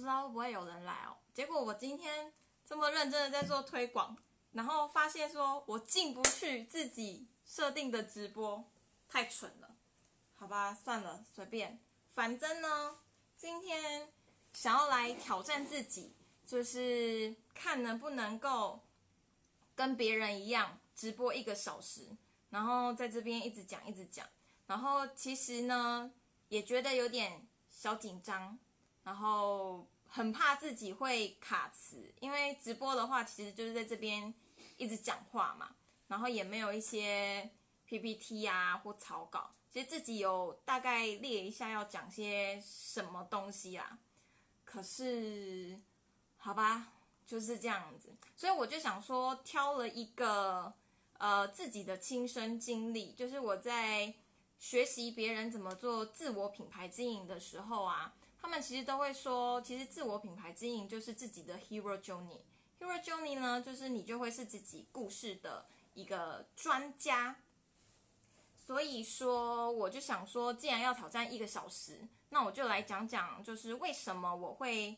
不知道会不会有人来哦。结果我今天这么认真的在做推广，然后发现说我进不去自己设定的直播，太蠢了。好吧，算了，随便，反正呢，今天想要来挑战自己，就是看能不能够跟别人一样直播一个小时，然后在这边一直讲一直讲，然后其实呢也觉得有点小紧张，然后很怕自己会卡词，因为直播的话其实就是在这边一直讲话嘛，然后也没有一些 PPT 啊或草稿。其实自己有大概列一下要讲些什么东西啊，可是好吧，就是这样子，所以我就想说挑了一个呃自己的亲身经历，就是我在学习别人怎么做自我品牌经营的时候啊，他们其实都会说，其实自我品牌经营就是自己的 hero journey。hero journey 呢，就是你就会是自己故事的一个专家。所以说，我就想说，既然要挑战一个小时，那我就来讲讲，就是为什么我会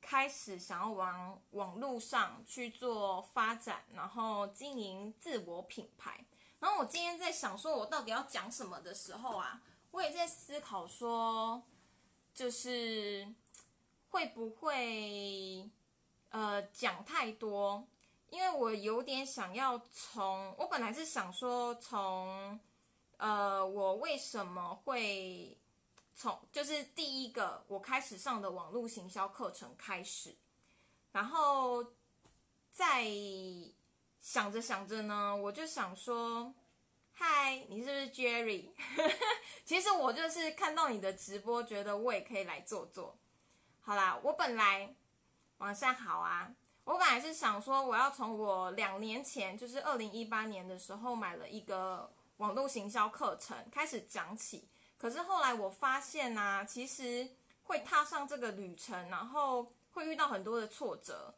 开始想要往网络上去做发展，然后经营自我品牌。然后我今天在想说，我到底要讲什么的时候啊，我也在思考说，就是会不会呃讲太多，因为我有点想要从，我本来是想说从。呃，我为什么会从就是第一个我开始上的网络行销课程开始，然后在想着想着呢，我就想说，嗨，你是不是 Jerry？其实我就是看到你的直播，觉得我也可以来做做。好啦，我本来晚上好啊，我本来是想说，我要从我两年前，就是二零一八年的时候买了一个。网络行销课程开始讲起，可是后来我发现啊，其实会踏上这个旅程，然后会遇到很多的挫折，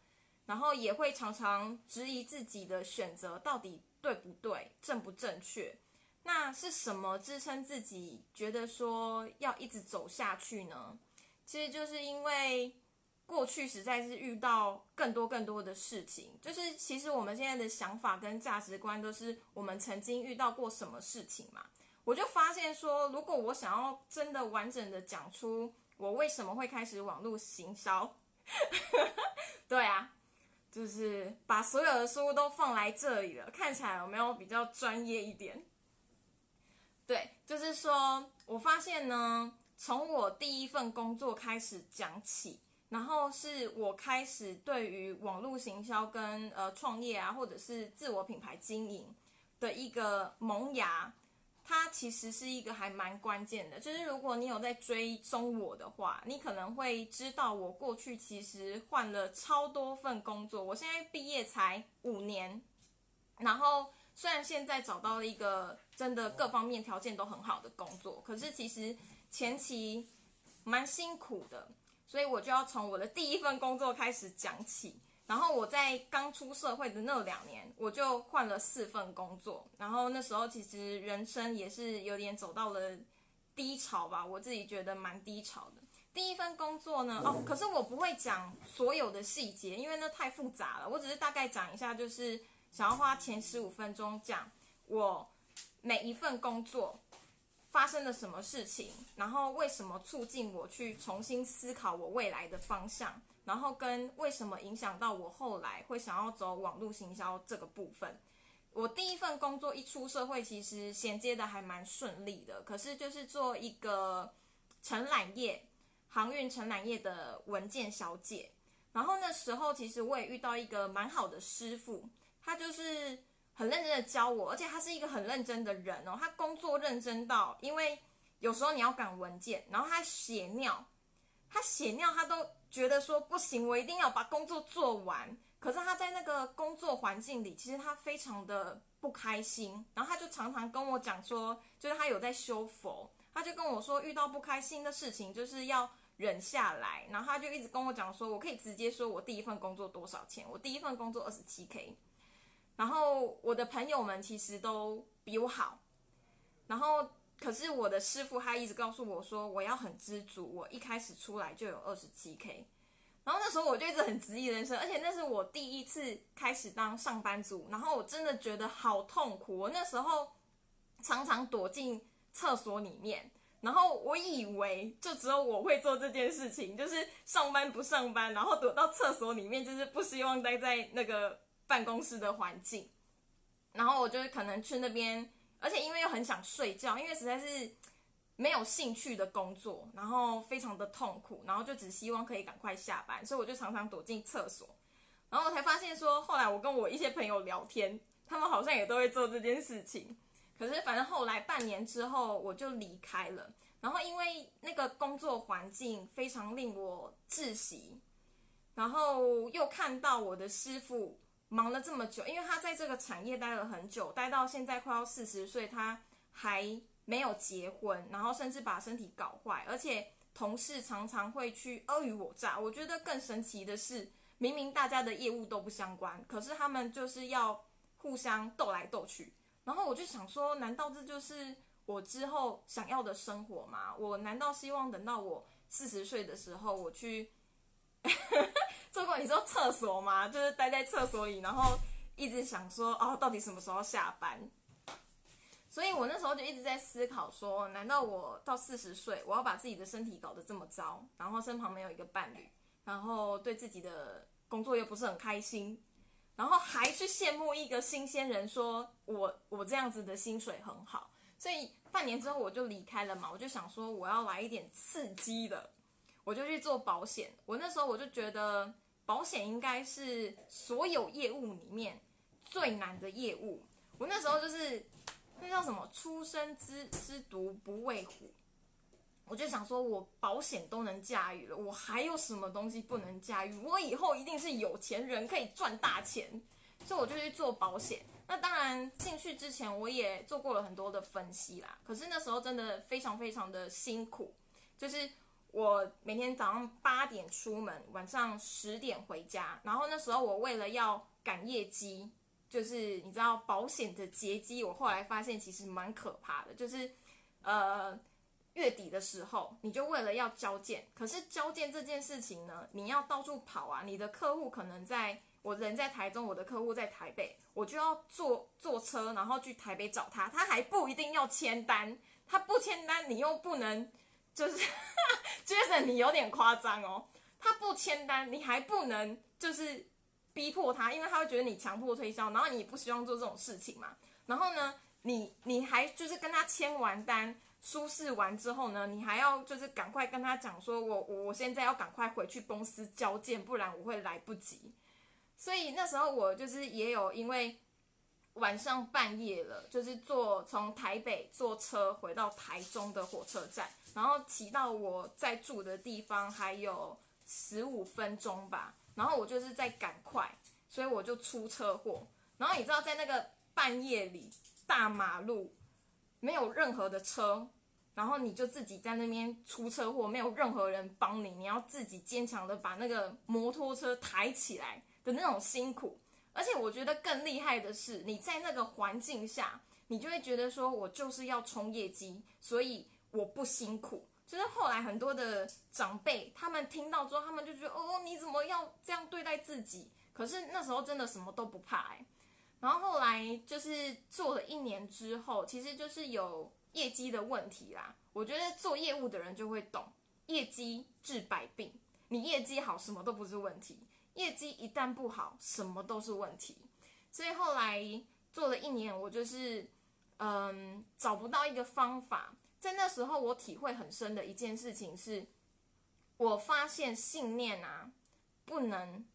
然后也会常常质疑自己的选择到底对不对、正不正确。那是什么支撑自己觉得说要一直走下去呢？其实就是因为。过去实在是遇到更多更多的事情，就是其实我们现在的想法跟价值观都是我们曾经遇到过什么事情嘛。我就发现说，如果我想要真的完整的讲出我为什么会开始网络行销，对啊，就是把所有的书都放来这里了，看起来有没有比较专业一点？对，就是说我发现呢，从我第一份工作开始讲起。然后是我开始对于网络行销跟呃创业啊，或者是自我品牌经营的一个萌芽，它其实是一个还蛮关键的。就是如果你有在追踪我的话，你可能会知道我过去其实换了超多份工作。我现在毕业才五年，然后虽然现在找到了一个真的各方面条件都很好的工作，可是其实前期蛮辛苦的。所以我就要从我的第一份工作开始讲起，然后我在刚出社会的那两年，我就换了四份工作，然后那时候其实人生也是有点走到了低潮吧，我自己觉得蛮低潮的。第一份工作呢，哦，可是我不会讲所有的细节，因为那太复杂了，我只是大概讲一下，就是想要花前十五分钟讲我每一份工作。发生了什么事情？然后为什么促进我去重新思考我未来的方向？然后跟为什么影响到我后来会想要走网络行销这个部分？我第一份工作一出社会，其实衔接的还蛮顺利的。可是就是做一个承揽业、航运承揽业的文件小姐。然后那时候其实我也遇到一个蛮好的师傅，他就是。很认真的教我，而且他是一个很认真的人哦。他工作认真到，因为有时候你要赶文件，然后他血尿，他血尿，他都觉得说不行，我一定要把工作做完。可是他在那个工作环境里，其实他非常的不开心。然后他就常常跟我讲说，就是他有在修佛，他就跟我说，遇到不开心的事情就是要忍下来。然后他就一直跟我讲说，我可以直接说我第一份工作多少钱，我第一份工作二十七 K。然后我的朋友们其实都比我好，然后可是我的师傅他一直告诉我说我要很知足，我一开始出来就有二十七 k，然后那时候我就一直很质疑人生，而且那是我第一次开始当上班族，然后我真的觉得好痛苦。我那时候常常躲进厕所里面，然后我以为就只有我会做这件事情，就是上班不上班，然后躲到厕所里面，就是不希望待在那个办公室的环境。然后我就可能去那边，而且因为又很想睡觉，因为实在是。没有兴趣的工作，然后非常的痛苦，然后就只希望可以赶快下班，所以我就常常躲进厕所。然后我才发现说，后来我跟我一些朋友聊天，他们好像也都会做这件事情。可是反正后来半年之后我就离开了，然后因为那个工作环境非常令我窒息，然后又看到我的师傅忙了这么久，因为他在这个产业待了很久，待到现在快要四十岁，他还。没有结婚，然后甚至把身体搞坏，而且同事常常会去尔虞我诈。我觉得更神奇的是，明明大家的业务都不相关，可是他们就是要互相斗来斗去。然后我就想说，难道这就是我之后想要的生活吗？我难道希望等到我四十岁的时候，我去 做过你说厕所吗？就是待在厕所里，然后一直想说，哦，到底什么时候下班？所以我那时候就一直在思考，说难道我到四十岁，我要把自己的身体搞得这么糟，然后身旁没有一个伴侣，然后对自己的工作又不是很开心，然后还去羡慕一个新鲜人，说我我这样子的薪水很好。所以半年之后我就离开了嘛，我就想说我要来一点刺激的，我就去做保险。我那时候我就觉得保险应该是所有业务里面最难的业务。我那时候就是。那叫什么？初生之之犊不畏虎。我就想说，我保险都能驾驭了，我还有什么东西不能驾驭？我以后一定是有钱人，可以赚大钱。所以我就去做保险。那当然，进去之前我也做过了很多的分析啦。可是那时候真的非常非常的辛苦，就是我每天早上八点出门，晚上十点回家。然后那时候我为了要赶业绩。就是你知道保险的劫机，我后来发现其实蛮可怕的。就是，呃，月底的时候，你就为了要交件，可是交件这件事情呢，你要到处跑啊。你的客户可能在我人在台中，我的客户在台北，我就要坐坐车，然后去台北找他，他还不一定要签单，他不签单，你又不能，就是 Jason，你有点夸张哦，他不签单，你还不能就是。逼迫他，因为他会觉得你强迫推销，然后你不希望做这种事情嘛。然后呢，你你还就是跟他签完单、舒适完之后呢，你还要就是赶快跟他讲说，我我我现在要赶快回去公司交件，不然我会来不及。所以那时候我就是也有因为晚上半夜了，就是坐从台北坐车回到台中的火车站，然后骑到我在住的地方还有十五分钟吧。然后我就是在赶快，所以我就出车祸。然后你知道，在那个半夜里，大马路没有任何的车，然后你就自己在那边出车祸，没有任何人帮你，你要自己坚强的把那个摩托车抬起来的那种辛苦。而且我觉得更厉害的是，你在那个环境下，你就会觉得说，我就是要冲业绩，所以我不辛苦。就是后来很多的长辈，他们听到之后，他们就觉得哦，你怎么要这样对待自己？可是那时候真的什么都不怕哎。然后后来就是做了一年之后，其实就是有业绩的问题啦。我觉得做业务的人就会懂，业绩治百病。你业绩好，什么都不是问题；业绩一旦不好，什么都是问题。所以后来做了一年，我就是嗯，找不到一个方法。在那时候，我体会很深的一件事情是，我发现信念啊，不能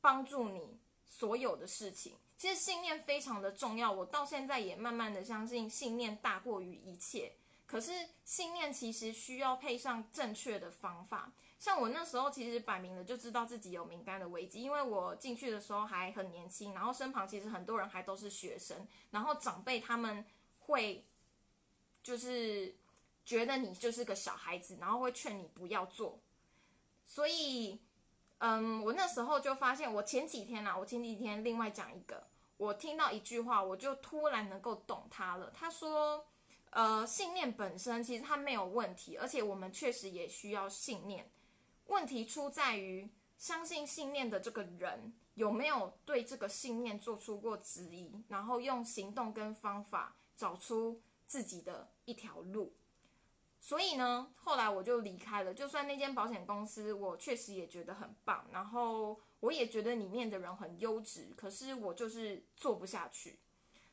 帮助你所有的事情。其实信念非常的重要，我到现在也慢慢的相信信念大过于一切。可是信念其实需要配上正确的方法。像我那时候其实摆明了就知道自己有敏感的危机，因为我进去的时候还很年轻，然后身旁其实很多人还都是学生，然后长辈他们会。就是觉得你就是个小孩子，然后会劝你不要做。所以，嗯，我那时候就发现，我前几天啊，我前几天另外讲一个，我听到一句话，我就突然能够懂他了。他说，呃，信念本身其实它没有问题，而且我们确实也需要信念。问题出在于相信信念的这个人有没有对这个信念做出过质疑，然后用行动跟方法找出自己的一条路。所以呢，后来我就离开了。就算那间保险公司，我确实也觉得很棒，然后我也觉得里面的人很优质，可是我就是做不下去。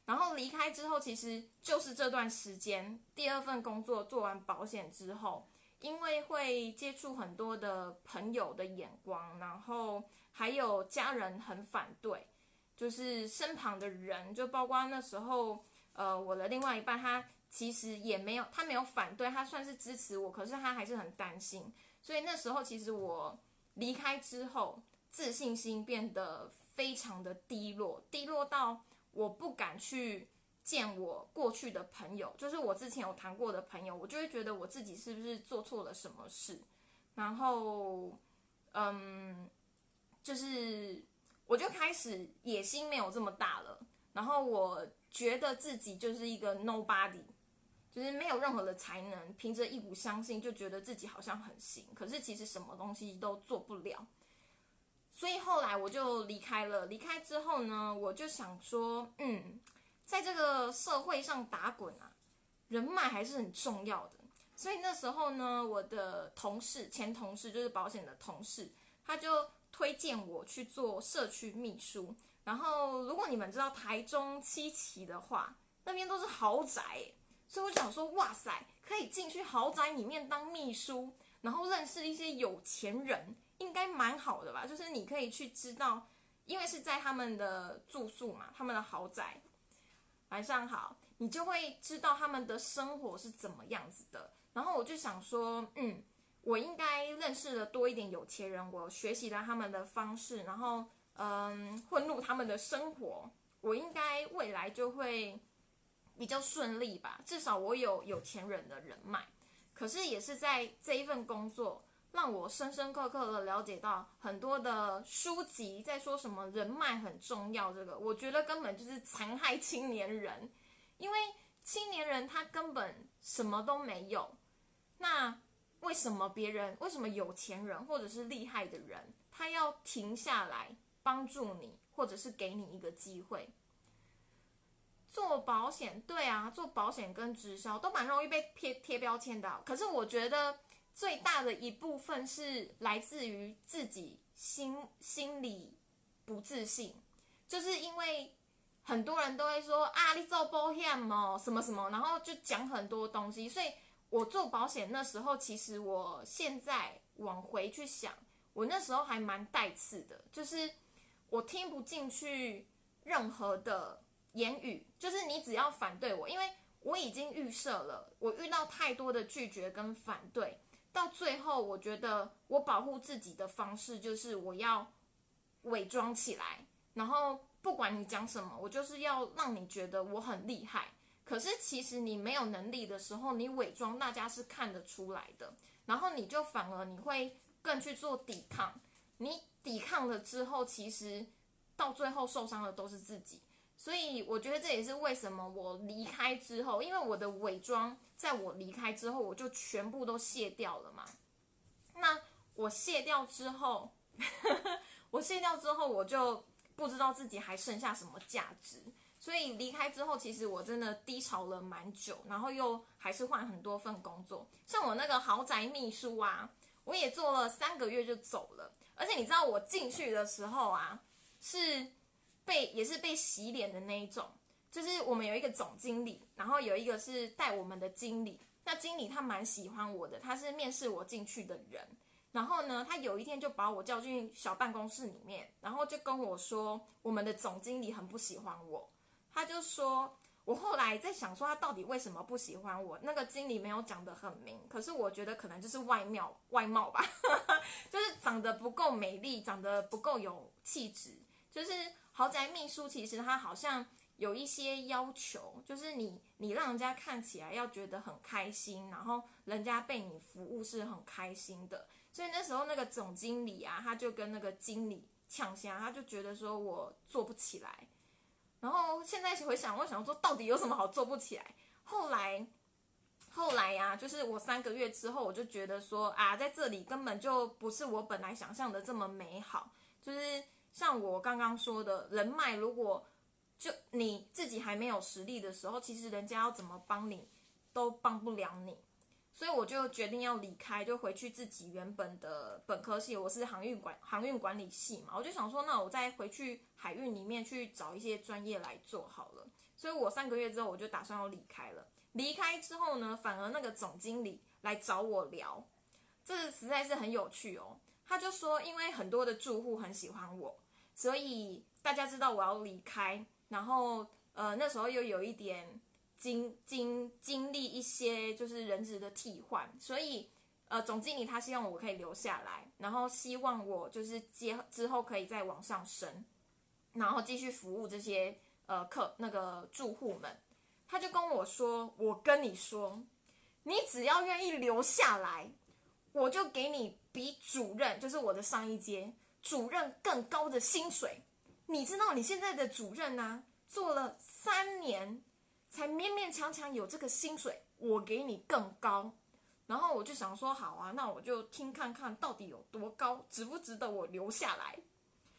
然后离开之后，其实就是这段时间，第二份工作做完保险之后。因为会接触很多的朋友的眼光，然后还有家人很反对，就是身旁的人，就包括那时候，呃，我的另外一半，他其实也没有，他没有反对，他算是支持我，可是他还是很担心。所以那时候其实我离开之后，自信心变得非常的低落，低落到我不敢去。见我过去的朋友，就是我之前有谈过的朋友，我就会觉得我自己是不是做错了什么事，然后，嗯，就是我就开始野心没有这么大了，然后我觉得自己就是一个 nobody，就是没有任何的才能，凭着一股相信就觉得自己好像很行，可是其实什么东西都做不了，所以后来我就离开了。离开之后呢，我就想说，嗯。在这个社会上打滚啊，人脉还是很重要的。所以那时候呢，我的同事、前同事就是保险的同事，他就推荐我去做社区秘书。然后，如果你们知道台中七期的话，那边都是豪宅，所以我想说，哇塞，可以进去豪宅里面当秘书，然后认识一些有钱人，应该蛮好的吧？就是你可以去知道，因为是在他们的住宿嘛，他们的豪宅。晚上好，你就会知道他们的生活是怎么样子的。然后我就想说，嗯，我应该认识的多一点有钱人，我学习了他们的方式，然后嗯，混入他们的生活，我应该未来就会比较顺利吧。至少我有有钱人的人脉。可是也是在这一份工作。让我深深刻刻的了解到很多的书籍在说什么人脉很重要，这个我觉得根本就是残害青年人，因为青年人他根本什么都没有，那为什么别人为什么有钱人或者是厉害的人他要停下来帮助你，或者是给你一个机会做保险？对啊，做保险跟直销都蛮容易被贴贴标签的，可是我觉得。最大的一部分是来自于自己心心里不自信，就是因为很多人都会说啊，你做保险哦，什么什么，然后就讲很多东西。所以我做保险那时候，其实我现在往回去想，我那时候还蛮带刺的，就是我听不进去任何的言语，就是你只要反对我，因为我已经预设了，我遇到太多的拒绝跟反对。到最后，我觉得我保护自己的方式就是我要伪装起来，然后不管你讲什么，我就是要让你觉得我很厉害。可是其实你没有能力的时候，你伪装，大家是看得出来的。然后你就反而你会更去做抵抗，你抵抗了之后，其实到最后受伤的都是自己。所以我觉得这也是为什么我离开之后，因为我的伪装，在我离开之后，我就全部都卸掉了嘛。那我卸掉之后，我卸掉之后，我就不知道自己还剩下什么价值。所以离开之后，其实我真的低潮了蛮久，然后又还是换很多份工作。像我那个豪宅秘书啊，我也做了三个月就走了。而且你知道我进去的时候啊，是。被也是被洗脸的那一种，就是我们有一个总经理，然后有一个是带我们的经理。那经理他蛮喜欢我的，他是面试我进去的人。然后呢，他有一天就把我叫进小办公室里面，然后就跟我说，我们的总经理很不喜欢我。他就说，我后来在想说，他到底为什么不喜欢我？那个经理没有讲得很明，可是我觉得可能就是外貌外貌吧，就是长得不够美丽，长得不够有气质，就是。豪宅秘书其实他好像有一些要求，就是你你让人家看起来要觉得很开心，然后人家被你服务是很开心的。所以那时候那个总经理啊，他就跟那个经理呛下，他就觉得说我做不起来。然后现在回想，我想说到底有什么好做不起来？后来后来呀、就是我三个月之后，我就觉得说啊，在这里根本就不是我本来想象的这么美好。就是像我刚刚说的，人脉如果就你自己还没有实力的时候，其实人家要怎么帮你都帮不了你。所以我就决定要离开，就回去自己原本的本科系，我是航运管航运管理系嘛，我就想说，那我再回去海运里面去找一些专业来做好了。所以我三个月之后，我就打算要离开了。离开之后呢，反而那个总经理来找我聊，这实在是很有趣哦。他就说，因为很多的住户很喜欢我，所以大家知道我要离开，然后呃那时候又有一点经经经历一些就是人质的替换，所以呃总经理他希望我可以留下来，然后希望我就是接之后可以再往上升，然后继续服务这些呃客那个住户们。他就跟我说：“我跟你说，你只要愿意留下来，我就给你比主任，就是我的上一阶主任更高的薪水。你知道你现在的主任呢、做了三年，才勉勉强强有这个薪水，我给你更高。”然后我就想说，好啊，那我就听看看到底有多高，值不值得我留下来。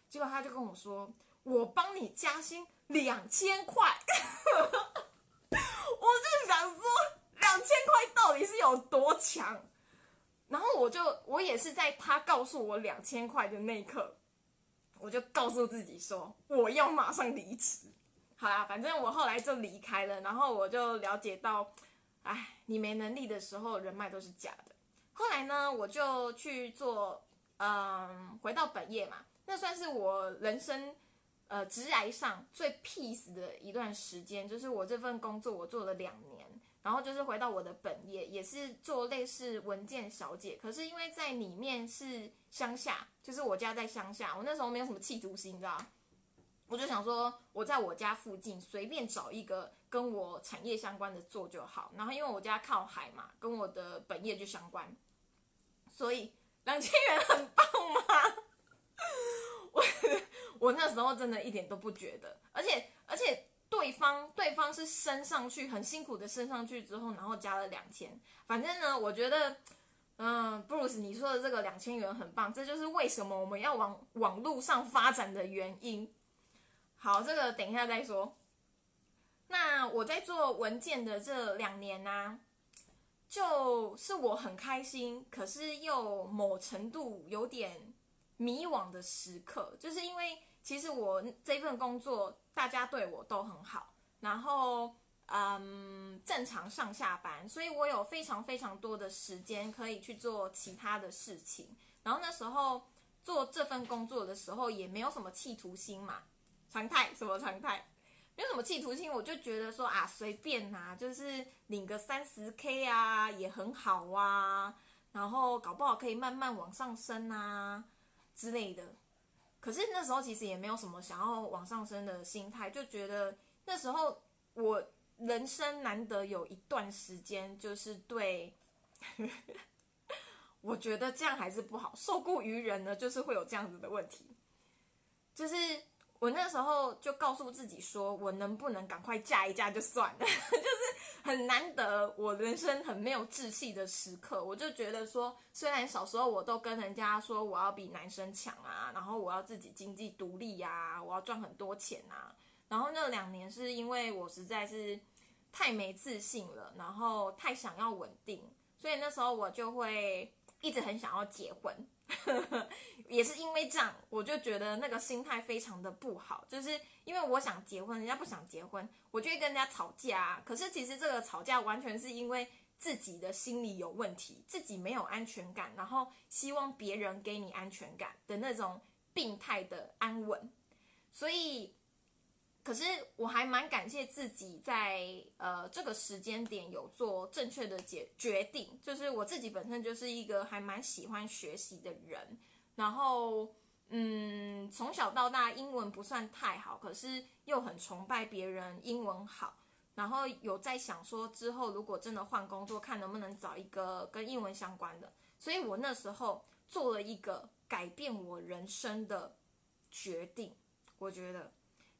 结果他就跟我说，我帮你加薪两千块。我就想说，两千块到底是有多强？然后我就，我也是在他告诉我两千块的那一刻，我就告诉自己说，我要马上离职。好啦，反正我后来就离开了，然后我就了解到，哎，你没能力的时候，人脉都是假的。后来呢，我就去做，嗯，回到本业嘛，那算是我人生。呃，职涯上最 peace 的一段时间，就是我这份工作我做了两年，然后就是回到我的本业，也是做类似文件小姐，可是因为在里面是乡下，就是我家在乡下，我那时候没有什么企图心，你知道我就想说我在我家附近随便找一个跟我产业相关的做就好，然后因为我家靠海嘛，跟我的本业就相关，所以两千元很棒吗？我我那时候真的一点都不觉得，而且而且对方对方是升上去很辛苦的升上去之后，然后加了两千，反正呢，我觉得，嗯，布鲁斯你说的这个两千元很棒，这就是为什么我们要往网络上发展的原因。好，这个等一下再说。那我在做文件的这两年呢、就是我很开心，可是又某程度有点迷惘的时刻，就是因为其实我这份工作大家对我都很好，然后嗯正常上下班，所以我有非常非常多的时间可以去做其他的事情。然后那时候做这份工作的时候也没有什么企图心嘛，常态什么常态，没有什么企图心，我就觉得说啊随便呐、就是领个三十 K 啊也很好啊，然后搞不好可以慢慢往上升啊。之类的。可是那时候其实也没有什么想要往上升的心态，就觉得那时候我人生难得有一段时间，就是对，我觉得这样还是不好，受雇于人呢，就是会有这样子的问题。就是我那时候就告诉自己说，我能不能赶快嫁一嫁就算了，就是很难得我人生很没有志气的时刻，我就觉得说，虽然小时候我都跟人家说我要比男生强啊，然后我要自己经济独立呀、我要赚很多钱啊，然后那两年是因为我实在是太没自信了，然后太想要稳定，所以那时候我就会一直很想要结婚。也是因为这样，我就觉得那个心态非常的不好，就是因为我想结婚，人家不想结婚，我就会跟人家吵架啊。可是其实这个吵架完全是因为自己的心理有问题，自己没有安全感，然后希望别人给你安全感的那种病态的安稳。所以，可是我还蛮感谢自己在呃这个时间点有做正确的决决定，就是我自己本身就是一个还蛮喜欢学习的人，然后嗯从小到大英文不算太好，可是又很崇拜别人英文好，然后有在想说之后如果真的换工作，看能不能找一个跟英文相关的，所以我那时候做了一个改变我人生的决定。我觉得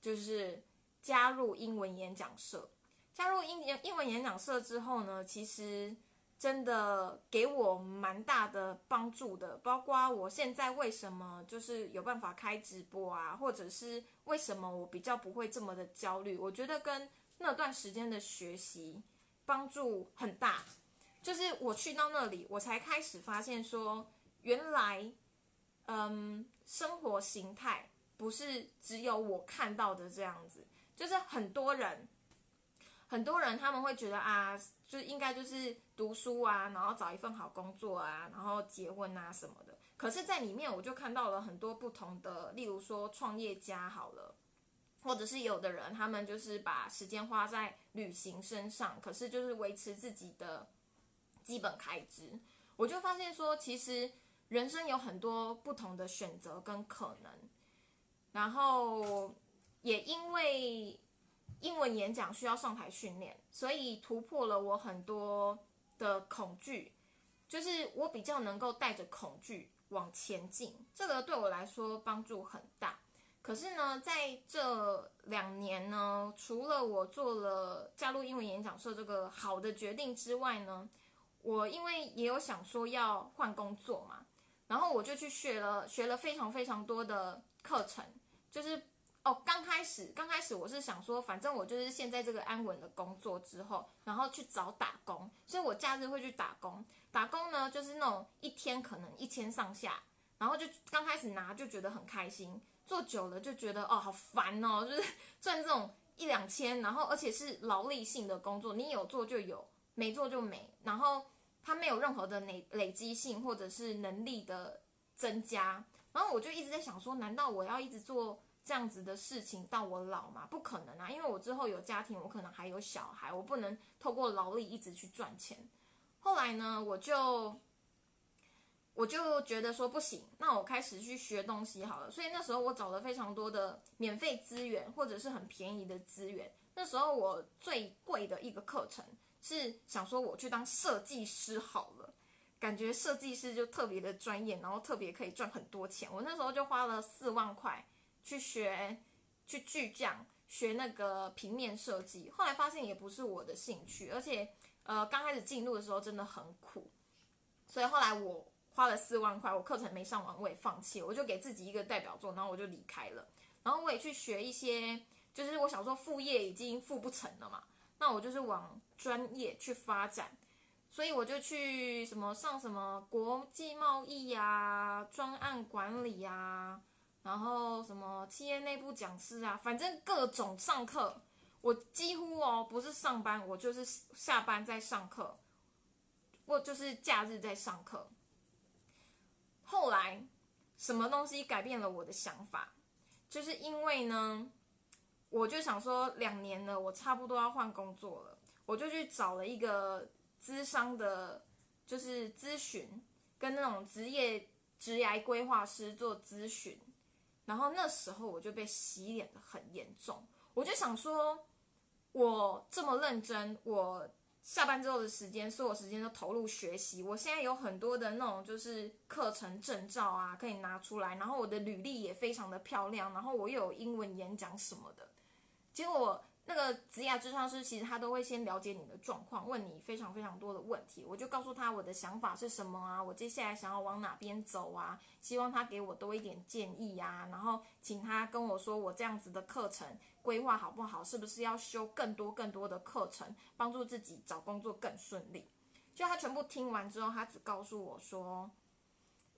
就是加入英文演讲社。加入英英文演讲社之后呢，其实真的给我蛮大的帮助的，包括我现在为什么就是有办法开直播啊，或者是为什么我比较不会这么的焦虑，我觉得跟那段时间的学习帮助很大。就是我去到那里，我才开始发现说，原来，嗯，生活形态不是只有我看到的这样子，就是很多人。很多人他们会觉得啊，就应该就是读书啊，然后找一份好工作啊，然后结婚啊什么的。可是，在里面我就看到了很多不同的，例如说创业家好了，或者是有的人他们就是把时间花在旅行身上，可是就是维持自己的基本开支。我就发现说，其实人生有很多不同的选择跟可能，然后也因为。英文演讲需要上台训练，所以突破了我很多的恐惧，就是我比较能够带着恐惧往前进，这个对我来说帮助很大。可是呢，在这两年呢，除了我做了加入英文演讲社这个好的决定之外呢，我因为也有想说要换工作嘛，然后我就去学了学了非常非常多的课程，就是。哦，刚开始，刚开始我是想说，反正我就是现在这个安稳的工作之后，然后去找打工，所以我假日会去打工。打工呢，就是那种一天可能一千上下，然后就刚开始拿就觉得很开心，做久了就觉得哦好烦哦，就是 赚这种一两千，然后而且是劳力性的工作，你有做就有，没做就没，然后它没有任何的累累积性或者是能力的增加，然后我就一直在想说，难道我要一直做？这样子的事情到我老嘛？不可能啊！因为我之后有家庭，我可能还有小孩，我不能透过劳力一直去赚钱。后来呢，我就我就觉得说不行，那我开始去学东西好了。所以那时候我找了非常多的免费资源，或者是很便宜的资源。那时候我最贵的一个课程是想说我去当设计师好了，感觉设计师就特别的专业，然后特别可以赚很多钱。我那时候就花了四万块。去学，去巨匠学那个平面设计，后来发现也不是我的兴趣，而且，呃，刚开始进入的时候真的很苦，所以后来我花了四万块，我课程没上完，我也放弃，我就给自己一个代表作，然后我就离开了。然后我也去学一些，就是我想说副业已经付不成了嘛，那我就是往专业去发展，所以我就去什么上什么国际贸易呀、专案管理呀。然后什么企业内部讲师啊，反正各种上课，我几乎哦不是上班，我就是下班在上课，我就是假日在上课。后来什么东西改变了我的想法？就是因为呢，我就想说两年了，我差不多要换工作了，我就去找了一个资商的，就是咨询跟那种职业职涯规划师做咨询。然后那时候我就被洗脸的很严重，我就想说，我这么认真，我下班之后的时间，所有时间都投入学习，我现在有很多的那种就是课程证照啊，可以拿出来，然后我的履历也非常的漂亮，然后我又有英文演讲什么的，结果。那个职业智商师其实他都会先了解你的状况，问你非常非常多的问题。我就告诉他我的想法是什么啊，我接下来想要往哪边走啊，希望他给我多一点建议啊，然后请他跟我说我这样子的课程规划好不好，是不是要修更多更多的课程，帮助自己找工作更顺利。就他全部听完之后，他只告诉我说：“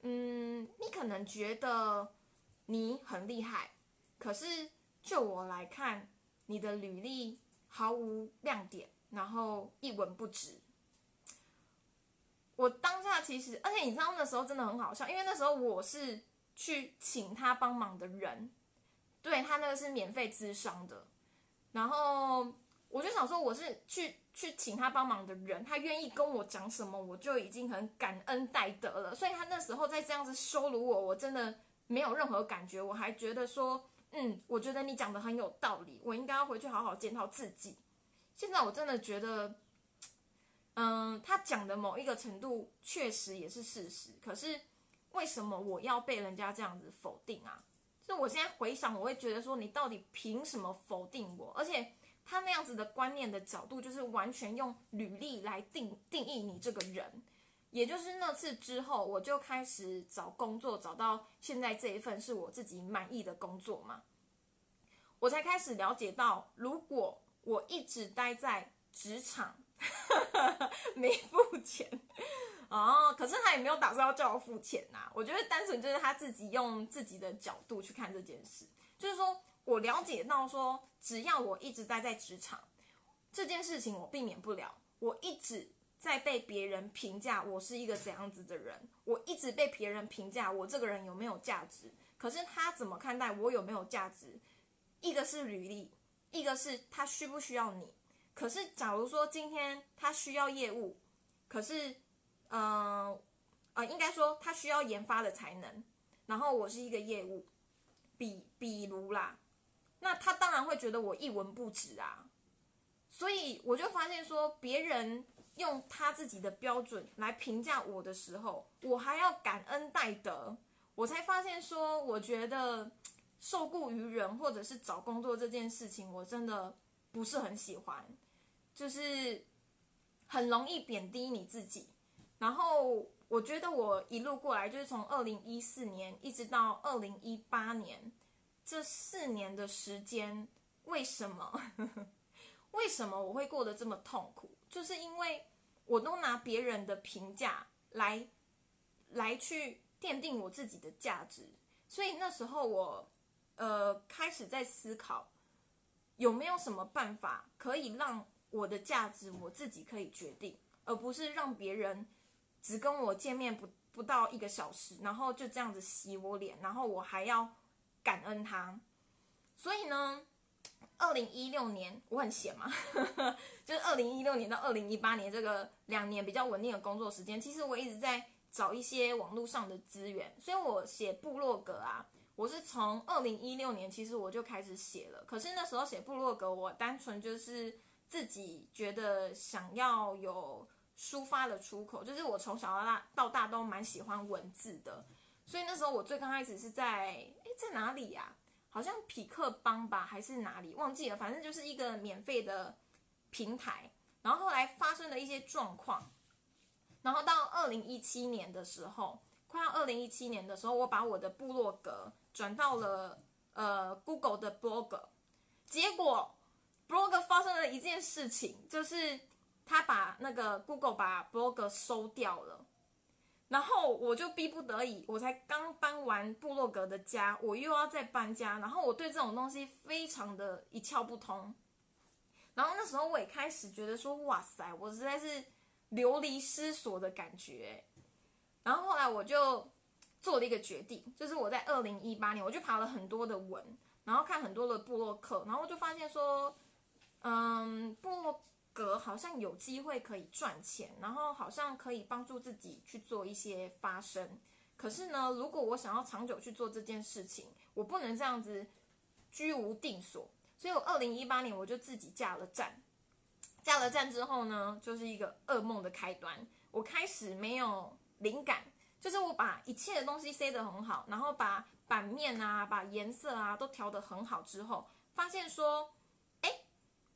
嗯，你可能觉得你很厉害，可是就我来看。”你的履历毫无亮点，然后一文不值。我当下其实，而且你知道那时候真的很好笑，因为那时候我是去请他帮忙的人，对他那个是免费咨商的，然后我就想说我是去去请他帮忙的人，他愿意跟我讲什么，我就已经很感恩戴德了。所以他那时候在这样子羞辱我，我真的没有任何感觉，我还觉得说。嗯，我觉得你讲的很有道理，我应该要回去好好检讨自己。现在我真的觉得，嗯，他讲的某一个程度确实也是事实。可是为什么我要被人家这样子否定啊？就我现在回想，我会觉得说，你到底凭什么否定我？而且他那样子的观念的角度，就是完全用履历来定定义你这个人。也就是那次之后，我就开始找工作，找到现在这一份是我自己满意的工作嘛，我才开始了解到，如果我一直待在职场，没付钱哦，可是他也没有打算要叫我付钱呐。我觉得单纯就是他自己用自己的角度去看这件事，就是说我了解到说，只要我一直待在职场，这件事情我避免不了，我一直。在被别人评价我是一个怎样子的人，我一直被别人评价我这个人有没有价值。可是他怎么看待我有没有价值？一个是履历，一个是他需不需要你。可是假如说今天他需要业务，可是，嗯，呃，应该说他需要研发的才能，然后我是一个业务，比比如啦，那他当然会觉得我一文不值啊。所以我就发现说别人。用他自己的标准来评价我的时候，我还要感恩戴德，我才发现说，我觉得受雇于人或者是找工作这件事情，我真的不是很喜欢，就是很容易贬低你自己。然后我觉得我一路过来，就是从二零一四年一直到二零一八年这四年的时间，为什么？为什么我会过得这么痛苦？就是因为。我都拿别人的评价来，来去奠定我自己的价值，所以那时候我，呃，开始在思考，有没有什么办法可以让我的价值我自己可以决定，而不是让别人只跟我见面不不到一个小时，然后就这样子洗我脸，然后我还要感恩他，所以呢。二零一六年我很闲嘛，就是二零一六年到二零一八年这个两年比较稳定的工作时间，其实我一直在找一些网络上的资源，所以我写部落格啊，我是从二零一六年其实我就开始写了，可是那时候写部落格，我单纯就是自己觉得想要有抒发的出口，就是我从小到大到大都蛮喜欢文字的，所以那时候我最刚开始是在诶在哪里呀？好像匹克邦吧，还是哪里忘记了，反正就是一个免费的平台。然后后来发生了一些状况，然后到二零一七年的时候，快要二零一七年的时候，我把我的部落格转到了呃 Google 的 Blog，结果 Blog 发生了一件事情，就是他把那个 Google 把 Blog 收掉了。然后我就逼不得已，我才刚搬完部落格的家，我又要再搬家。然后我对这种东西非常的一窍不通。然后那时候我也开始觉得说，哇塞，我实在是流离失所的感觉。然后后来我就做了一个决定，就是我在二零一八年，我就爬了很多的文，然后看很多的部落客，然后就发现说，嗯，部落。格好像有机会可以赚钱，然后好像可以帮助自己去做一些发声。可是呢，如果我想要长久去做这件事情，我不能这样子居无定所。所以我二零一八年我就自己架了站，架了站之后呢，就是一个噩梦的开端。我开始没有灵感，就是我把一切的东西塞得很好，然后把版面啊、把颜色啊都调得很好之后，发现说，哎，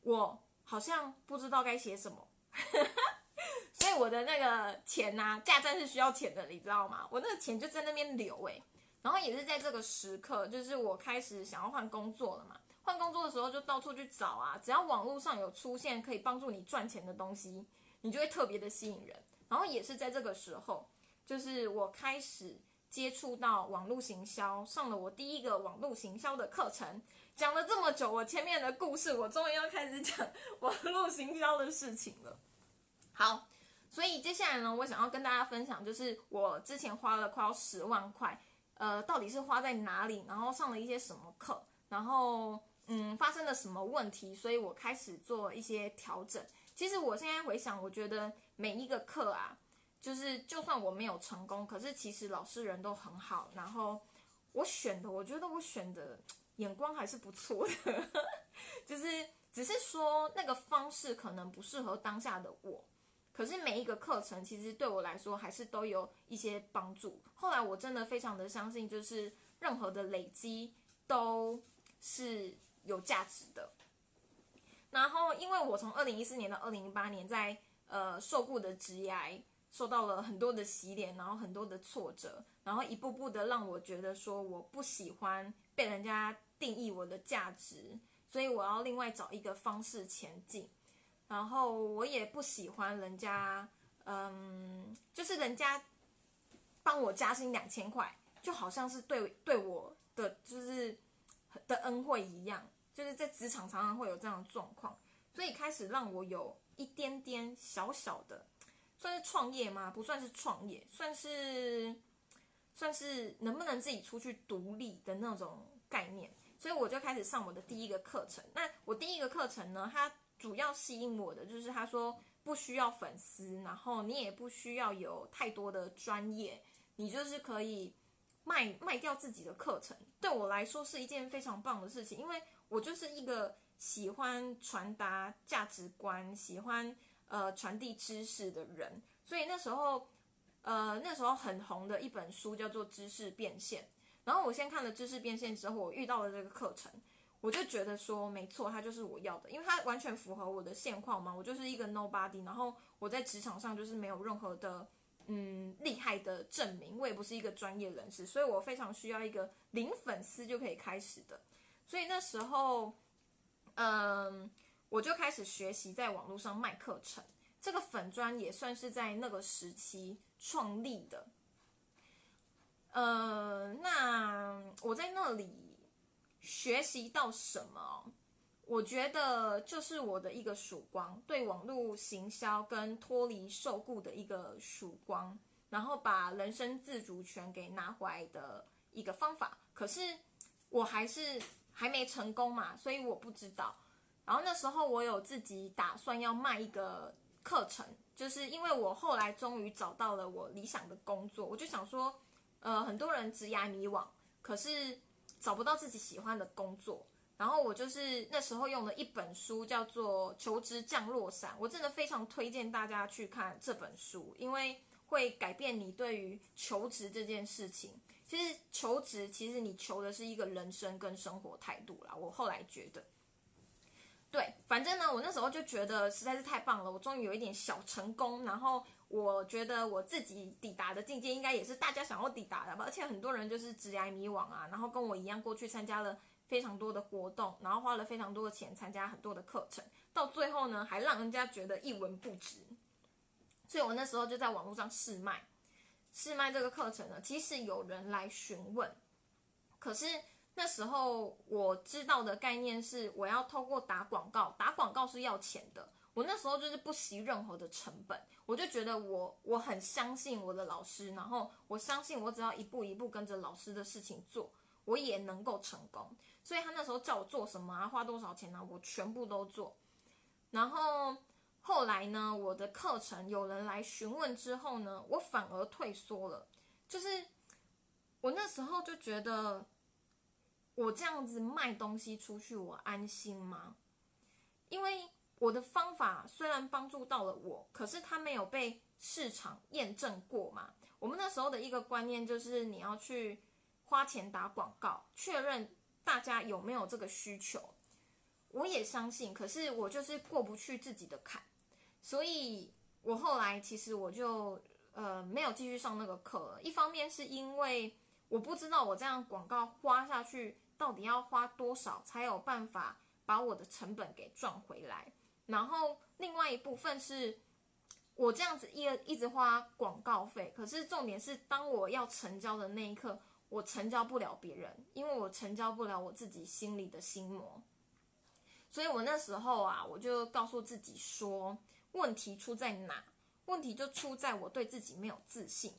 我。好像不知道该写什么，所以我的那个钱呐，架站是需要钱的，你知道吗？我那个钱就在那边流诶。然后也是在这个时刻，就是我开始想要换工作了嘛。换工作的时候就到处去找啊，只要网络上有出现可以帮助你赚钱的东西，你就会特别的吸引人。然后也是在这个时候，就是我开始接触到网络行销，上了我第一个网络行销的课程。讲了这么久，我前面的故事，我终于要开始讲网络行销的事情了。好，所以接下来呢，我想要跟大家分享，就是我之前花了快要十万块，呃，到底是花在哪里，然后上了一些什么课，然后嗯，发生了什么问题，所以我开始做一些调整。其实我现在回想，我觉得每一个课啊，就是就算我没有成功，可是其实老师人都很好，然后我选的，我觉得我选的。眼光还是不错的，就是只是说那个方式可能不适合当下的我，可是每一个课程其实对我来说还是都有一些帮助。后来我真的非常的相信，就是任何的累积都是有价值的。然后因为我从二零一四年到二零一八年在呃受雇的职涯受到了很多的洗脸，然后很多的挫折，然后一步步的让我觉得说我不喜欢被人家定义我的价值，所以我要另外找一个方式前进。然后我也不喜欢人家，嗯，就是人家帮我加薪两千块，就好像是对对我的就是的恩惠一样，就是在职场常常会有这样的状况，所以开始让我有一点点小小的，算是创业吗？不算是创业，算是算是能不能自己出去独立的那种概念，所以我就开始上我的第一个课程。那我第一个课程呢，它。主要吸引我的就是他说不需要粉丝，然后你也不需要有太多的专业，你就是可以卖卖掉自己的课程。对我来说是一件非常棒的事情，因为我就是一个喜欢传达价值观、喜欢呃传递知识的人。所以那时候呃那时候很红的一本书叫做《知识变现》，然后我先看了《知识变现》之后，我遇到了这个课程。我就觉得说没错，它就是我要的，因为它完全符合我的现况嘛。我就是一个 nobody，然后我在职场上就是没有任何的嗯厉害的证明，我也不是一个专业人士，所以我非常需要一个零粉丝就可以开始的。所以那时候，嗯，我就开始学习在网络上卖课程，这个粉砖也算是在那个时期创立的。呃，那我在那里。学习到什么？我觉得就是我的一个曙光，对网络行销跟脱离受雇的一个曙光，然后把人生自主权给拿回来的一个方法。可是我还是还没成功嘛，所以我不知道。然后那时候我有自己打算要卖一个课程，就是因为我后来终于找到了我理想的工作，我就想说，呃，很多人职涯迷惘，可是。找不到自己喜欢的工作，然后我就是那时候用了一本书，叫做《求职降落伞》，我真的非常推荐大家去看这本书，因为会改变你对于求职这件事情。其实求职，其实你求的是一个人生跟生活态度啦。我后来觉得，对，反正呢，我那时候就觉得实在是太棒了，我终于有一点小成功，然后。我觉得我自己抵达的境界，应该也是大家想要抵达的吧。而且很多人就是直来迷惘啊，然后跟我一样过去参加了非常多的活动，然后花了非常多的钱参加很多的课程，到最后呢，还让人家觉得一文不值。所以我那时候就在网络上试卖，试卖这个课程呢，其实有人来询问，可是那时候我知道的概念是，我要透过打广告，打广告是要钱的。我那时候就是不惜任何的成本，我就觉得我我很相信我的老师，然后我相信我只要一步一步跟着老师的事情做，我也能够成功。所以他那时候叫我做什么啊，花多少钱呢，我全部都做。然后后来呢，我的课程有人来询问之后呢，我反而退缩了，就是我那时候就觉得，我这样子卖东西出去，我安心吗？因为。我的方法虽然帮助到了我，可是它没有被市场验证过嘛。我们那时候的一个观念就是你要去花钱打广告，确认大家有没有这个需求。我也相信，可是我就是过不去自己的坎，所以我后来其实我就呃没有继续上那个课了。一方面是因为我不知道我这样广告花下去到底要花多少才有办法把我的成本给赚回来。然后另外一部分是，我这样子一一直花广告费，可是重点是，当我要成交的那一刻，我成交不了别人，因为我成交不了我自己心里的心魔。所以我那时候啊，我就告诉自己说，问题出在哪？问题就出在我对自己没有自信。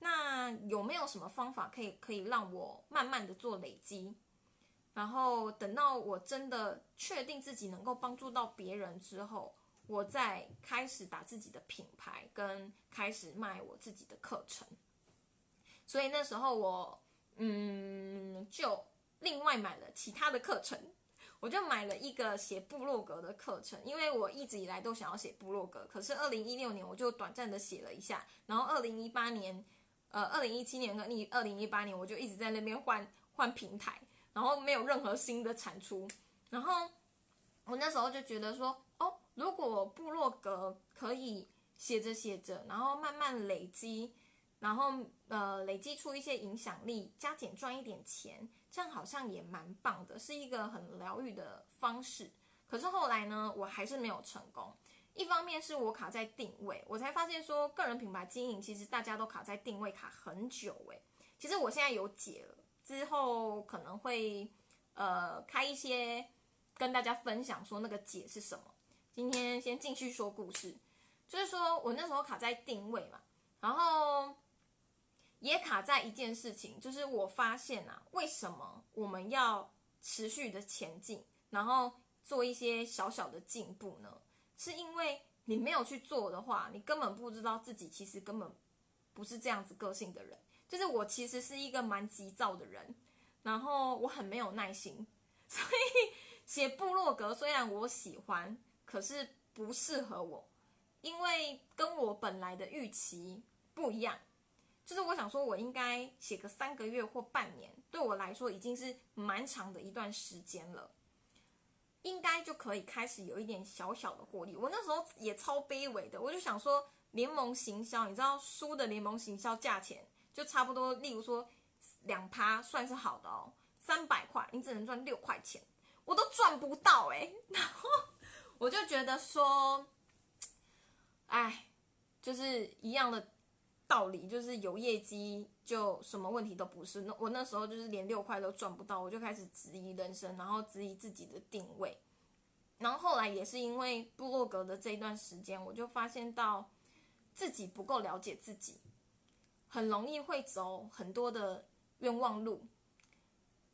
那有没有什么方法可以可以让我慢慢的做累积？然后等到我真的确定自己能够帮助到别人之后，我再开始打自己的品牌，跟开始卖我自己的课程。所以那时候我，嗯，就另外买了其他的课程，我就买了一个写部落格的课程，因为我一直以来都想要写部落格，可是二零一六年我就短暂的写了一下，然后二零一八年，呃，二零一七年跟二零一八年我就一直在那边换换平台。然后没有任何新的产出，然后我那时候就觉得说，哦，如果部落格可以写着写着，然后慢慢累积，然后呃累积出一些影响力，加减赚一点钱，这样好像也蛮棒的，是一个很疗愈的方式。可是后来呢，我还是没有成功。一方面是我卡在定位，我才发现说个人品牌经营其实大家都卡在定位卡很久诶。其实我现在有解了，之后可能会呃开一些跟大家分享说那个解是什么。今天先继续说故事，就是说我那时候卡在定位嘛，然后也卡在一件事情，就是我发现啊，为什么我们要持续的前进，然后做一些小小的进步呢？是因为你没有去做的话，你根本不知道自己其实根本不是这样子个性的人。就是我其实是一个蛮急躁的人，然后我很没有耐心，所以写部落格虽然我喜欢，可是不适合我，因为跟我本来的预期不一样。就是我想说，我应该写个三个月或半年，对我来说已经是蛮长的一段时间了。应该就可以开始有一点小小的获利。我那时候也超卑微的，我就想说联盟行销，你知道书的联盟行销价钱就差不多，例如说两趴算是好的哦，三百块你只能赚六块钱，我都赚不到哎。然后我就觉得说，哎，就是一样的道理，就是有业绩就什么问题都不是。那我那时候就是连六块都赚不到，我就开始质疑人生，然后质疑自己的定位。然后后来也是因为部落格的这一段时间，我就发现到自己不够了解自己，很容易会走很多的冤枉路。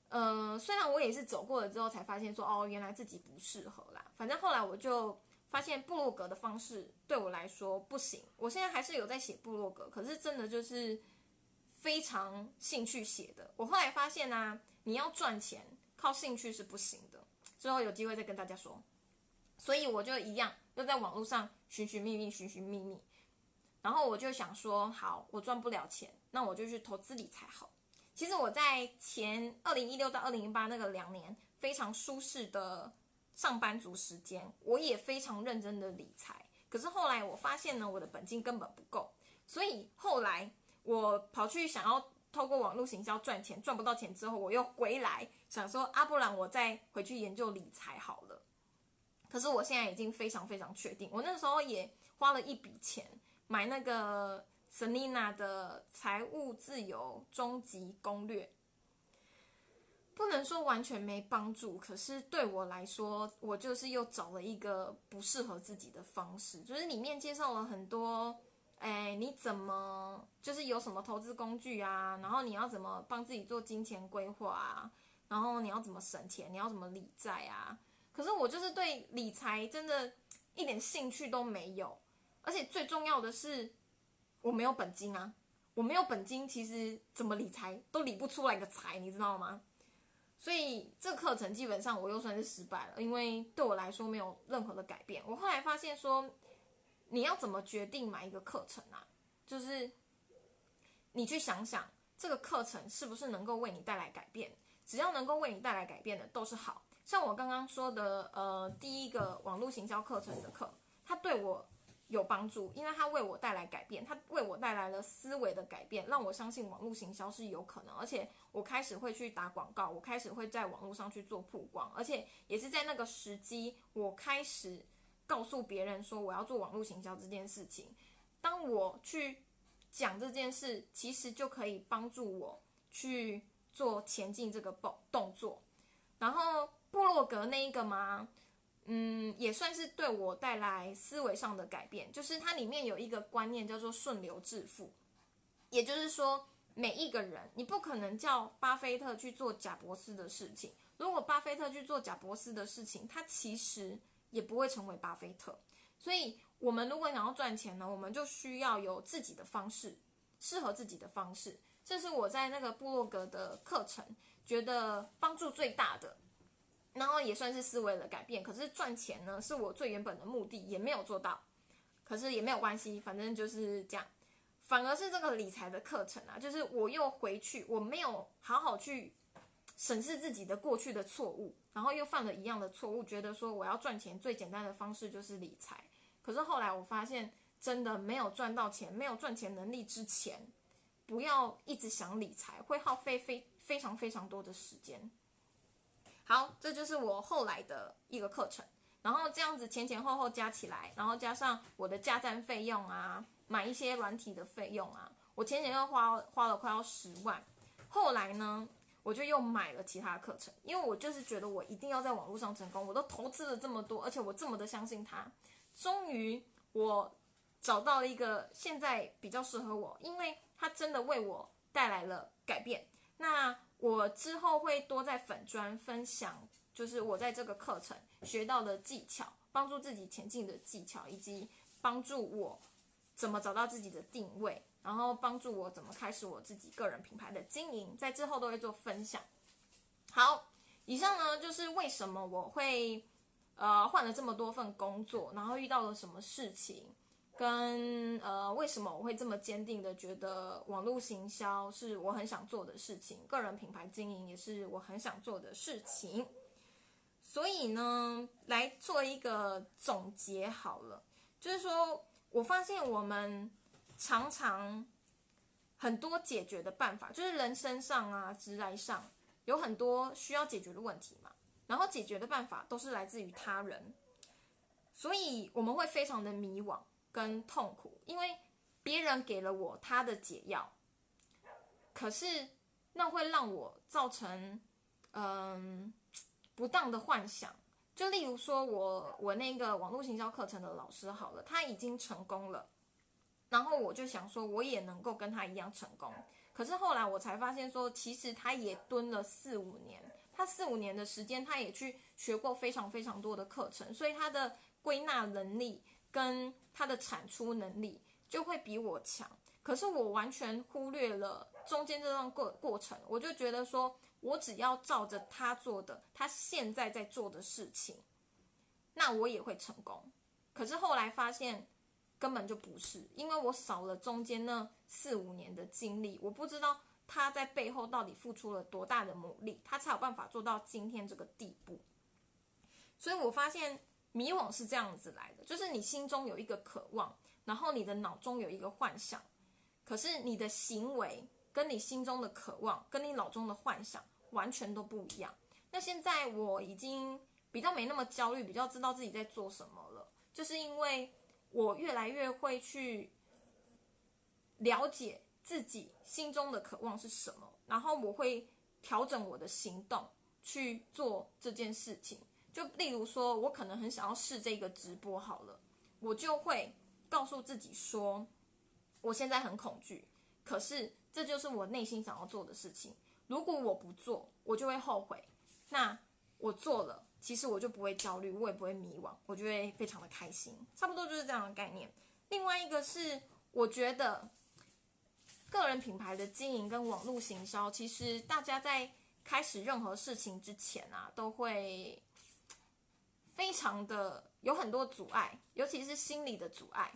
呃，虽然我也是走过了之后才发现说，哦，原来自己不适合啦。反正后来我就发现部落格的方式对我来说不行。我现在还是有在写部落格，可是真的就是非常兴趣写的。我后来发现呢，你要赚钱靠兴趣是不行的。之后有机会再跟大家说。所以我就一样，又在网络上寻寻觅觅，寻寻觅觅。然后我就想说，好，我赚不了钱，那我就去投资理财好。其实我在前二零一六到二零一八那个两年非常舒适的上班族时间，我也非常认真的理财。可是后来我发现呢，我的本金根本不够，所以后来我跑去想要透过网络行销赚钱，赚不到钱之后，我又回来想说，阿不然我再回去研究理财好了。可是我现在已经非常非常确定，我那时候也花了一笔钱买那个 Selina 的财务自由终极攻略，不能说完全没帮助，可是对我来说，我就是又找了一个不适合自己的方式，就是里面介绍了很多，哎，你怎么就是有什么投资工具啊，然后你要怎么帮自己做金钱规划啊，然后你要怎么省钱，你要怎么理债啊。可是我就是对理财真的一点兴趣都没有，而且最重要的是我没有本金啊！我没有本金，其实怎么理财都理不出来个财，你知道吗？所以这课程基本上我又算是失败了，因为对我来说没有任何的改变。我后来发现说，你要怎么决定买一个课程啊？就是你去想想这个课程是不是能够为你带来改变，只要能够为你带来改变的都是好。像我刚刚说的，呃，第一个网络行销课程的课，它对我有帮助，因为它为我带来改变，它为我带来了思维的改变，让我相信网络行销是有可能，而且我开始会去打广告，我开始会在网络上去做曝光，而且也是在那个时机，我开始告诉别人说我要做网络行销这件事情。当我去讲这件事，其实就可以帮助我去做前进这个动动作，然后。部落格那一个吗？嗯，也算是对我带来思维上的改变。就是它里面有一个观念叫做顺流致富，也就是说，每一个人你不可能叫巴菲特去做贾伯斯的事情。如果巴菲特去做贾伯斯的事情，他其实也不会成为巴菲特。所以，我们如果想要赚钱呢，我们就需要有自己的方式，适合自己的方式。这是我在那个部落格的课程觉得帮助最大的。然后也算是思维的改变，可是赚钱呢是我最原本的目的，也没有做到，可是也没有关系，反正就是这样。反而是这个理财的课程啊，就是我又回去，我没有好好去审视自己的过去的错误，然后又犯了一样的错误，觉得说我要赚钱最简单的方式就是理财。可是后来我发现，真的没有赚到钱，没有赚钱能力之前，不要一直想理财，会耗费非非常非常多的时间。好，这就是我后来的一个课程。然后这样子前前后后加起来，然后加上我的加站费用啊，买一些软体的费用啊，我前前后花花了快要十万。后来呢？我就又买了其他课程，因为我就是觉得我一定要在网络上成功。我都投资了这么多，而且我这么的相信它，终于我找到了一个现在比较适合我，因为它真的为我带来了改变。那我之后会多在粉砖分享，就是我在这个课程学到的技巧，帮助自己前进的技巧，以及帮助我怎么找到自己的定位。然后帮助我怎么开始我自己个人品牌的经营，在之后都会做分享。好，以上呢就是为什么我会呃换了这么多份工作，然后遇到了什么事情，跟呃为什么我会这么坚定的觉得网络行销是我很想做的事情，个人品牌经营也是我很想做的事情。所以呢，来做一个总结好了，就是说我发现我们。常常很多解决的办法，就是人身上啊、直来上有很多需要解决的问题嘛。然后解决的办法都是来自于他人，所以我们会非常的迷惘跟痛苦，因为别人给了我他的解药，可是那会让我造成嗯不当的幻想。就例如说我我那个网络行销课程的老师好了，他已经成功了。然后我就想说，我也能够跟他一样成功。可是后来我才发现，说其实他也蹲了四五年，他四五年的时间，他也去学过非常非常多的课程，所以他的归纳能力跟他的产出能力就会比我强。可是我完全忽略了中间这段过过程，我就觉得说我只要照着他做的，他现在在做的事情，那我也会成功。可是后来发现。根本就不是，因为我少了中间那四五年的经历，我不知道他在背后到底付出了多大的努力，他才有办法做到今天这个地步。所以我发现迷惘是这样子来的，就是你心中有一个渴望，然后你的脑中有一个幻想，可是你的行为跟你心中的渴望跟你脑中的幻想完全都不一样。那现在我已经比较没那么焦虑，比较知道自己在做什么了，就是因为。我越来越会去了解自己心中的渴望是什么，然后我会调整我的行动去做这件事情。就例如说，我可能很想要试这个直播，好了，我就会告诉自己说，我现在很恐惧，可是这就是我内心想要做的事情。如果我不做，我就会后悔。那我做了。其实我就不会焦虑，我也不会迷惘，我就会非常的开心，差不多就是这样的概念。另外一个是，我觉得个人品牌的经营跟网络行销，其实大家在开始任何事情之前啊，都会非常的有很多阻碍，尤其是心理的阻碍。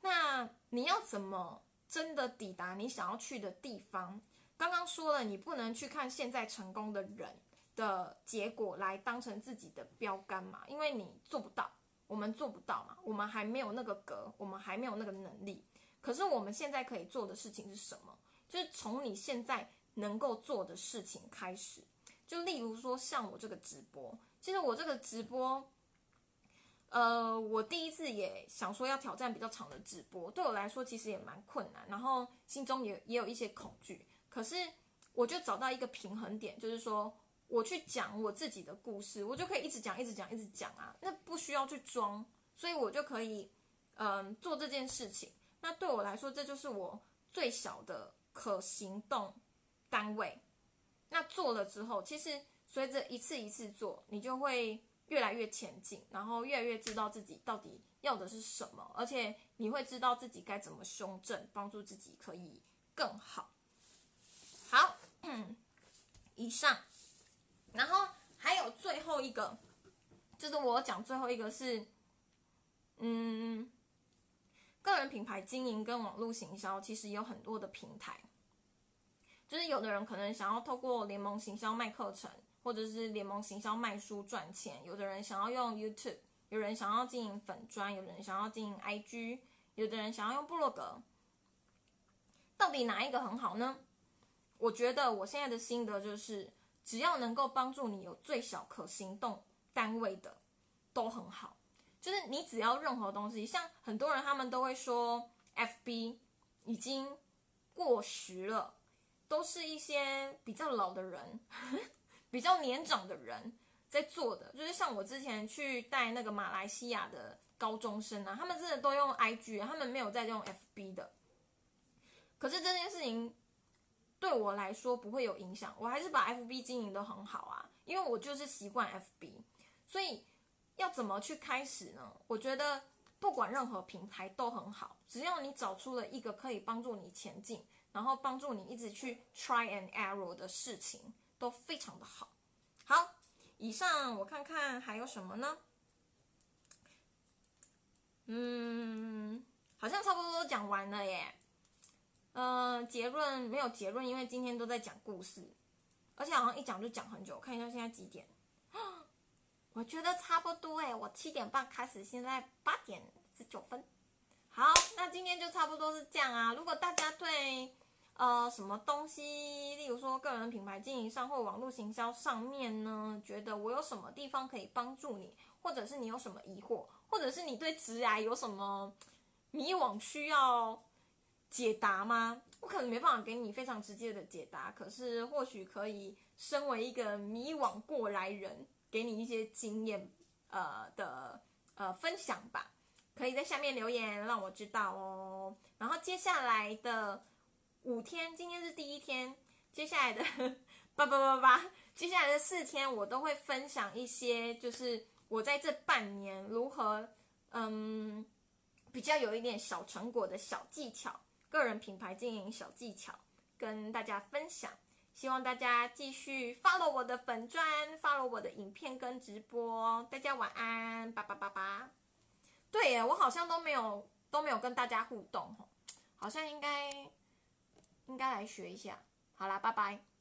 那你要怎么真的抵达你想要去的地方？刚刚说了，你不能去看现在成功的人。的结果来当成自己的标杆嘛？因为你做不到，我们做不到嘛，我们还没有那个格，我们还没有那个能力。可是我们现在可以做的事情是什么？就是从你现在能够做的事情开始。就例如说，像我这个直播，其实我这个直播，呃，我第一次也想说要挑战比较长的直播，对我来说其实也蛮困难，然后心中也也有一些恐惧。可是我就找到一个平衡点，就是说。我去讲我自己的故事，我就可以一直讲，一直讲，一直讲啊，那不需要去装，所以我就可以，嗯，做这件事情。那对我来说，这就是我最小的可行动单位。那做了之后，其实随着一次一次做，你就会越来越前进，然后越来越知道自己到底要的是什么，而且你会知道自己该怎么修正，帮助自己可以更好。好，以上。然后还有最后一个，就是我讲最后一个是，嗯，个人品牌经营跟网络行销其实有很多的平台，就是有的人可能想要透过联盟行销卖课程，或者是联盟行销卖书赚钱；有的人想要用 YouTube，有人想要经营粉砖，有人想要经营 IG，有的人想要用部落格。到底哪一个很好呢？我觉得我现在的心得就是，只要能够帮助你有最小可行动单位的，都很好。就是你只要任何东西，像很多人他们都会说，FB 已经过时了，都是一些比较老的人、比较年长的人在做的。就是像我之前去带那个马来西亚的高中生啊，他们真的都用 IG，他们没有在用 FB 的。可是这件事情对我来说不会有影响，我还是把 FB 经营的很好啊，因为我就是习惯 FB。所以要怎么去开始呢？我觉得不管任何平台都很好，只要你找出了一个可以帮助你前进，然后帮助你一直去 try and error 的事情，都非常的好。好，以上我看看还有什么呢？嗯，好像差不多都讲完了耶。嗯，结论没有结论，因为今天都在讲故事，而且好像一讲就讲很久。看一下现在几点？我觉得差不多哎，我七点半开始，现在八点十九分。好，那今天就差不多是这样啊。如果大家对呃什么东西，例如说个人品牌经营上或网络行销上面呢，觉得我有什么地方可以帮助你，或者是你有什么疑惑，或者是你对直癌有什么迷惘需要。解答吗？我可能没办法给你非常直接的解答，可是或许可以身为一个迷惘过来人，给你一些经验，呃的呃分享吧。可以在下面留言让我知道哦。然后接下来的五天，今天是第一天，接下来的八八八八，接下来的四天我都会分享一些，就是我在这半年如何嗯比较有一点小成果的小技巧。个人品牌经营小技巧跟大家分享，希望大家继续 follow 我的粉砖，follow 我的影片跟直播。大家晚安，拜拜拜拜。对耶，我好像都没有都没有跟大家互动好像应该应该来学一下。好啦，拜拜。